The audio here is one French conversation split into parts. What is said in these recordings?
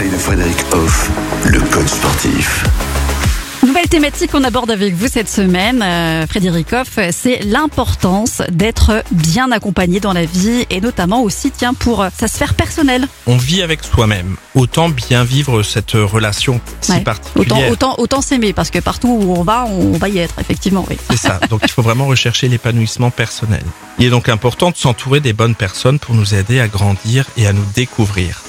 conseils de Frédéric Hoff, le coach sportif. Nouvelle thématique qu'on aborde avec vous cette semaine, euh, Frédéric Hoff, c'est l'importance d'être bien accompagné dans la vie et notamment aussi, tiens, pour euh, sa sphère personnelle. On vit avec soi-même. Autant bien vivre cette relation si Ouais. Autant, particulière. autant, autant s'aimer parce que partout où on va, on va y être, effectivement, oui. C'est ça. Donc il faut vraiment rechercher l'épanouissement personnel. Il est donc important de s'entourer des bonnes personnes pour nous aider à grandir et à nous découvrir.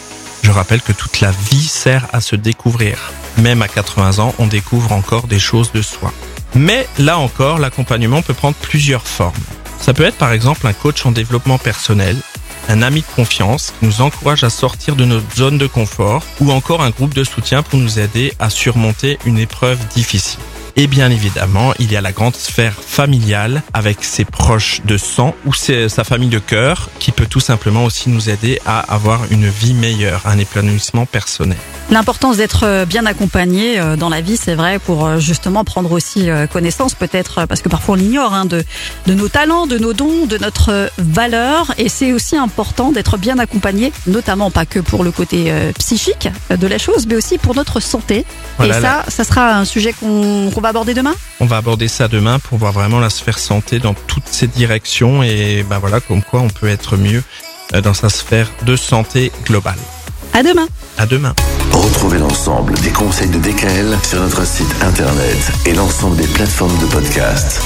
Je rappelle que toute la vie sert à se découvrir. Même à 80 ans, on découvre encore des choses de soi. Mais là encore, l'accompagnement peut prendre plusieurs formes. Ça peut être par exemple un coach en développement personnel, un ami de confiance qui nous encourage à sortir de notre zone de confort ou encore un groupe de soutien pour nous aider à surmonter une épreuve difficile. Et bien évidemment, il y a la grande sphère familiale avec ses proches de sang ou ses- sa famille de cœur qui peut tout simplement aussi nous aider à avoir une vie meilleure, un épanouissement personnel. L'importance d'être euh, bien accompagné euh, dans la vie, c'est vrai, pour euh, justement prendre aussi connaissance, peut-être, parce que parfois on l'ignore, hein, de, de nos talents, de nos dons, de notre valeur. Et c'est aussi important d'être bien accompagné, notamment pas que pour le côté psychique de la chose, mais aussi pour notre santé. Voilà, et ça, ça sera un sujet qu'on qu'on va aborder demain? On va aborder ça demain pour voir vraiment la sphère santé dans toutes ses directions et ben voilà comme quoi on peut être mieux euh, dans sa sphère de santé globale. À demain. À demain. Retrouvez l'ensemble des conseils de DKL sur notre site internet et l'ensemble des plateformes de podcast.